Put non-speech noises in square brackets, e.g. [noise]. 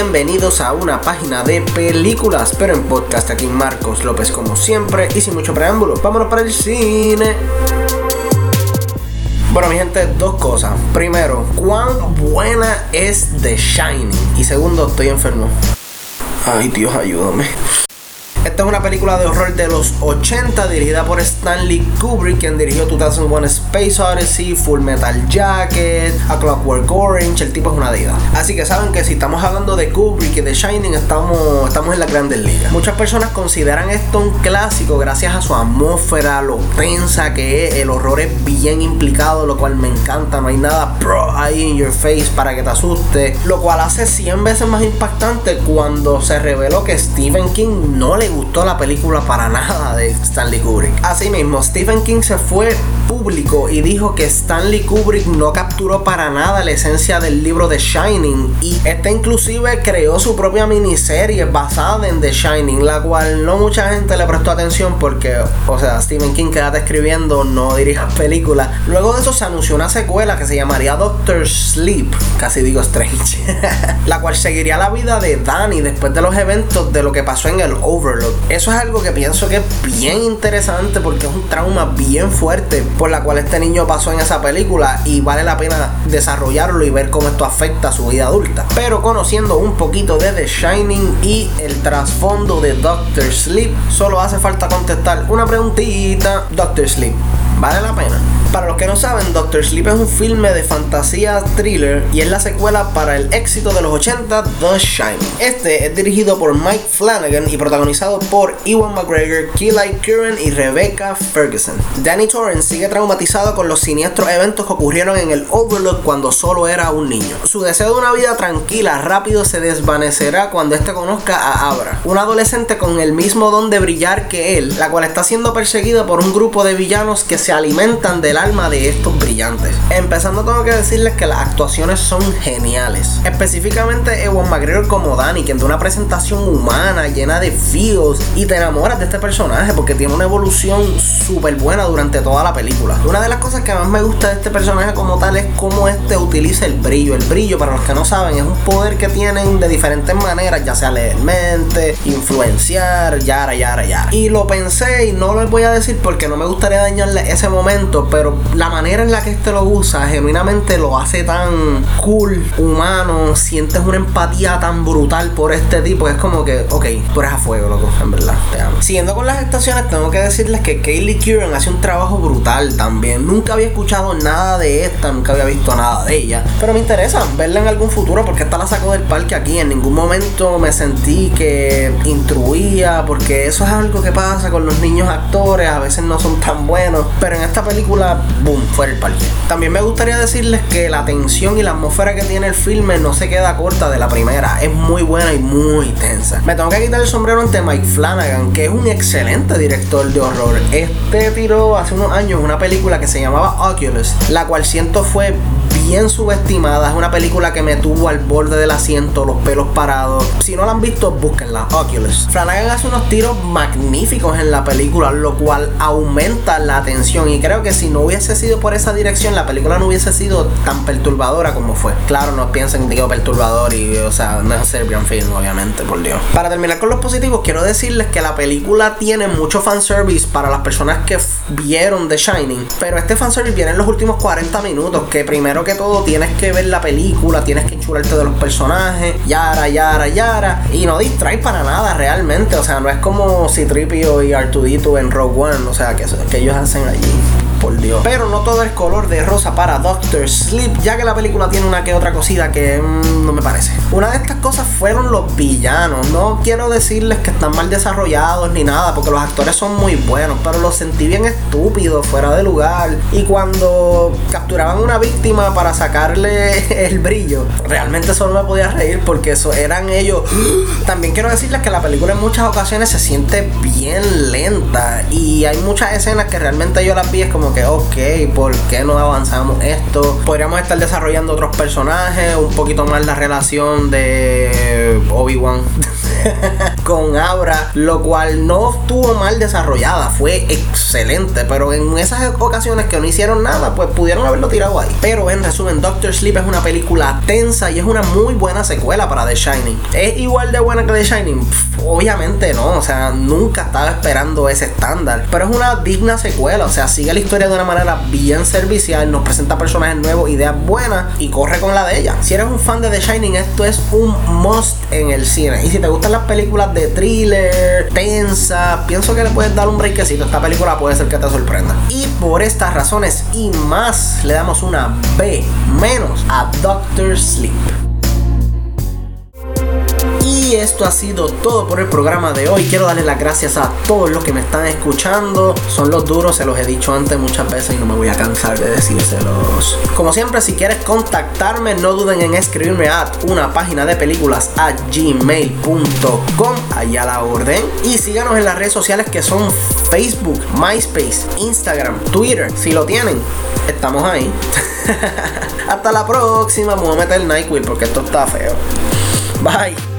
bienvenidos a una página de películas, pero en podcast aquí Marcos López como siempre y sin mucho preámbulo. Vámonos para el cine. Bueno, mi gente, dos cosas. Primero, cuán buena es The Shining. Y segundo, estoy enfermo. Ay, Dios, ayúdame. Esta es una película de horror de los 80 dirigida por Stanley Kubrick, quien dirigió 2001 Space Odyssey, Full Metal Jacket, A Clockwork Orange, el tipo es una diva. Así que saben que si estamos hablando de Kubrick y de Shining, estamos, estamos en la grandes ligas. Muchas personas consideran esto un clásico gracias a su atmósfera, lo tensa que es, el horror es bien implicado, lo cual me encanta, no hay nada pro ahí in your face para que te asuste, lo cual hace 100 veces más impactante cuando se reveló que Stephen King no le gustó la película para nada de Stanley Kubrick. Asimismo, Stephen King se fue público y dijo que Stanley Kubrick no capturó para nada la esencia del libro The Shining y este inclusive creó su propia miniserie basada en The Shining, la cual no mucha gente le prestó atención porque, o sea, Stephen King quédate escribiendo, no dirija [laughs] películas. Luego de eso se anunció una secuela que se llamaría Doctor Sleep, casi digo Strange, [laughs] la cual seguiría la vida de Danny después de los eventos de lo que pasó en el Overload. Eso es algo que pienso que es bien interesante porque es un trauma bien fuerte por la cual este niño pasó en esa película y vale la pena desarrollarlo y ver cómo esto afecta a su vida adulta. Pero conociendo un poquito de The Shining y el trasfondo de Doctor Sleep, solo hace falta contestar una preguntita. Doctor Sleep, ¿vale la pena? Para los que no saben, Doctor Sleep es un filme de fantasía thriller y es la secuela para el éxito de los 80 The Shining. Este es dirigido por Mike Flanagan y protagonizado por Ewan McGregor, Keely Curran y Rebecca Ferguson. Danny Torrance sigue traumatizado con los siniestros eventos que ocurrieron en el Overlook cuando solo era un niño. Su deseo de una vida tranquila rápido se desvanecerá cuando este conozca a Abra, una adolescente con el mismo don de brillar que él, la cual está siendo perseguida por un grupo de villanos que se alimentan del alma de estos brillantes. Empezando tengo que decirles que las actuaciones son geniales. Específicamente Ewan McGregor como Danny, quien da una presentación humana, llena de feels y te enamoras de este personaje porque tiene una evolución súper buena durante toda la película. Una de las cosas que más me gusta de este personaje como tal es cómo este utiliza el brillo. El brillo, para los que no saben, es un poder que tienen de diferentes maneras, ya sea leer mente, influenciar, yara, yara, yara. Y lo pensé y no lo voy a decir porque no me gustaría dañarle ese momento, pero la manera en la que este lo usa genuinamente lo hace tan cool, humano, sientes una empatía tan brutal por este tipo, es como que, ok, tú eres a fuego, loco, en verdad, te amo. Siguiendo con las estaciones, tengo que decirles que Kaylee Curran hace un trabajo brutal también. Nunca había escuchado nada de esta, nunca había visto nada de ella, pero me interesa verla en algún futuro porque esta la sacó del parque aquí. En ningún momento me sentí que intruía, porque eso es algo que pasa con los niños actores, a veces no son tan buenos, pero en esta película boom, fuera el parque. También me gustaría decirles que la tensión y la atmósfera que tiene el filme no se queda corta de la primera. Es muy buena y muy tensa. Me tengo que quitar el sombrero ante Mike Flanagan, que es un excelente director de horror. Este tiró hace unos años una película que se llamaba Oculus, la cual siento fue bien subestimada. Es una película que me tuvo al borde del asiento, los pelos parados. Si no la han visto, búsquenla. Oculus. Flanagan hace unos tiros magníficos en la película, lo cual aumenta la tensión. Y creo que si no hubiese sido por esa dirección, la película no hubiese sido tan perturbadora como fue. Claro, no piensen, digo, perturbador y, o sea, no es Serbian Film, obviamente, por Dios. Para terminar con los positivos, quiero decirles que la película tiene mucho fanservice para las personas que vieron The Shining. Pero este fanservice viene en los últimos 40 minutos, que primero que todo tienes que ver la película, tienes que enchularte de los personajes, yara, yara, yara, y no distrae para nada realmente, o sea, no es como Citripio y Artudito en Rogue One, o sea, que ellos hacen allí por Dios. Pero no todo es color de rosa para Doctor Sleep, ya que la película tiene una que otra cosita que mmm, no me parece. Una de estas cosas fueron los villanos. No quiero decirles que están mal desarrollados ni nada, porque los actores son muy buenos, pero los sentí bien estúpidos, fuera de lugar. Y cuando capturaban una víctima para sacarle [laughs] el brillo, realmente solo me podía reír porque eso eran ellos. [gasps] También quiero decirles que la película en muchas ocasiones se siente bien lenta y hay muchas escenas que realmente yo las vi es como que, ok, ¿por qué no avanzamos esto? Podríamos estar desarrollando otros personajes, un poquito más la relación de Obi-Wan [laughs] [laughs] con Abra, lo cual no estuvo mal desarrollada, fue excelente, pero en esas ocasiones que no hicieron nada, pues pudieron haberlo tirado ahí. Pero en resumen, Doctor Sleep es una película tensa y es una muy buena secuela para The Shining. ¿Es igual de buena que The Shining? obviamente no, o sea, nunca estaba esperando ese estándar, pero es una digna secuela, o sea, sigue la historia de una manera bien servicial, nos presenta personajes nuevos, ideas buenas y corre con la de ella. Si eres un fan de The Shining, esto es un must en el cine. Y si te las películas de thriller, tensa, pienso que le puedes dar un breakcito. Esta película puede ser que te sorprenda. Y por estas razones y más, le damos una B menos a Doctor Sleep. Y esto ha sido todo por el programa de hoy. Quiero darles las gracias a todos los que me están escuchando. Son los duros, se los he dicho antes muchas veces y no me voy a cansar de decírselos. Como siempre, si quieres contactarme, no duden en escribirme a una página de películas a gmail.com. Allá la orden. Y síganos en las redes sociales que son Facebook, MySpace, Instagram, Twitter. Si lo tienen, estamos ahí. [laughs] Hasta la próxima. Me voy a meter el NyQuil porque esto está feo. Bye.